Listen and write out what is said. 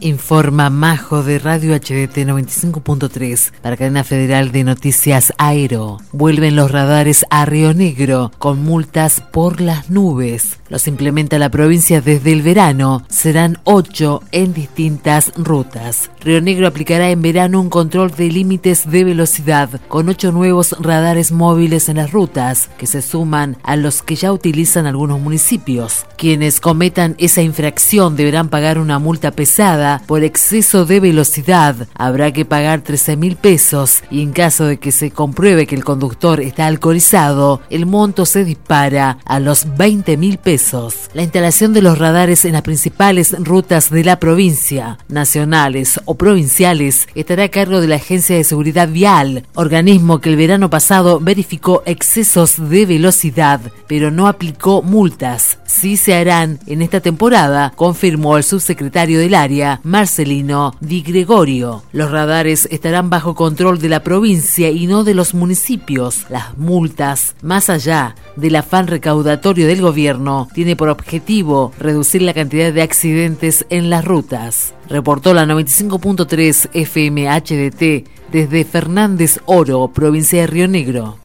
Informa Majo de Radio HDT 95.3 para Cadena Federal de Noticias Aero. Vuelven los radares a Río Negro con multas por las nubes. Los implementa la provincia desde el verano. Serán ocho en distintas rutas. Río Negro aplicará en verano un control de límites de velocidad con ocho nuevos radares móviles en las rutas que se suman a los que ya utilizan algunos municipios. Quienes cometan esa infracción deberán pagar una multa pesada por exceso de velocidad. Habrá que pagar 13 mil pesos y en caso de que se compruebe que el conductor está alcoholizado, el monto se dispara a los 20 mil pesos. La instalación de los radares en las principales rutas de la provincia, nacionales o provinciales, estará a cargo de la Agencia de Seguridad Vial, organismo que el verano pasado verificó excesos de velocidad, pero no aplicó multas. Sí se harán en esta temporada, confirmó el subsecretario del área, Marcelino Di Gregorio. Los radares estarán bajo control de la provincia y no de los municipios. Las multas, más allá del afán recaudatorio del gobierno, tiene por objetivo reducir la cantidad de accidentes en las rutas. Reportó la 95.3 FM HDT desde Fernández Oro, provincia de Río Negro.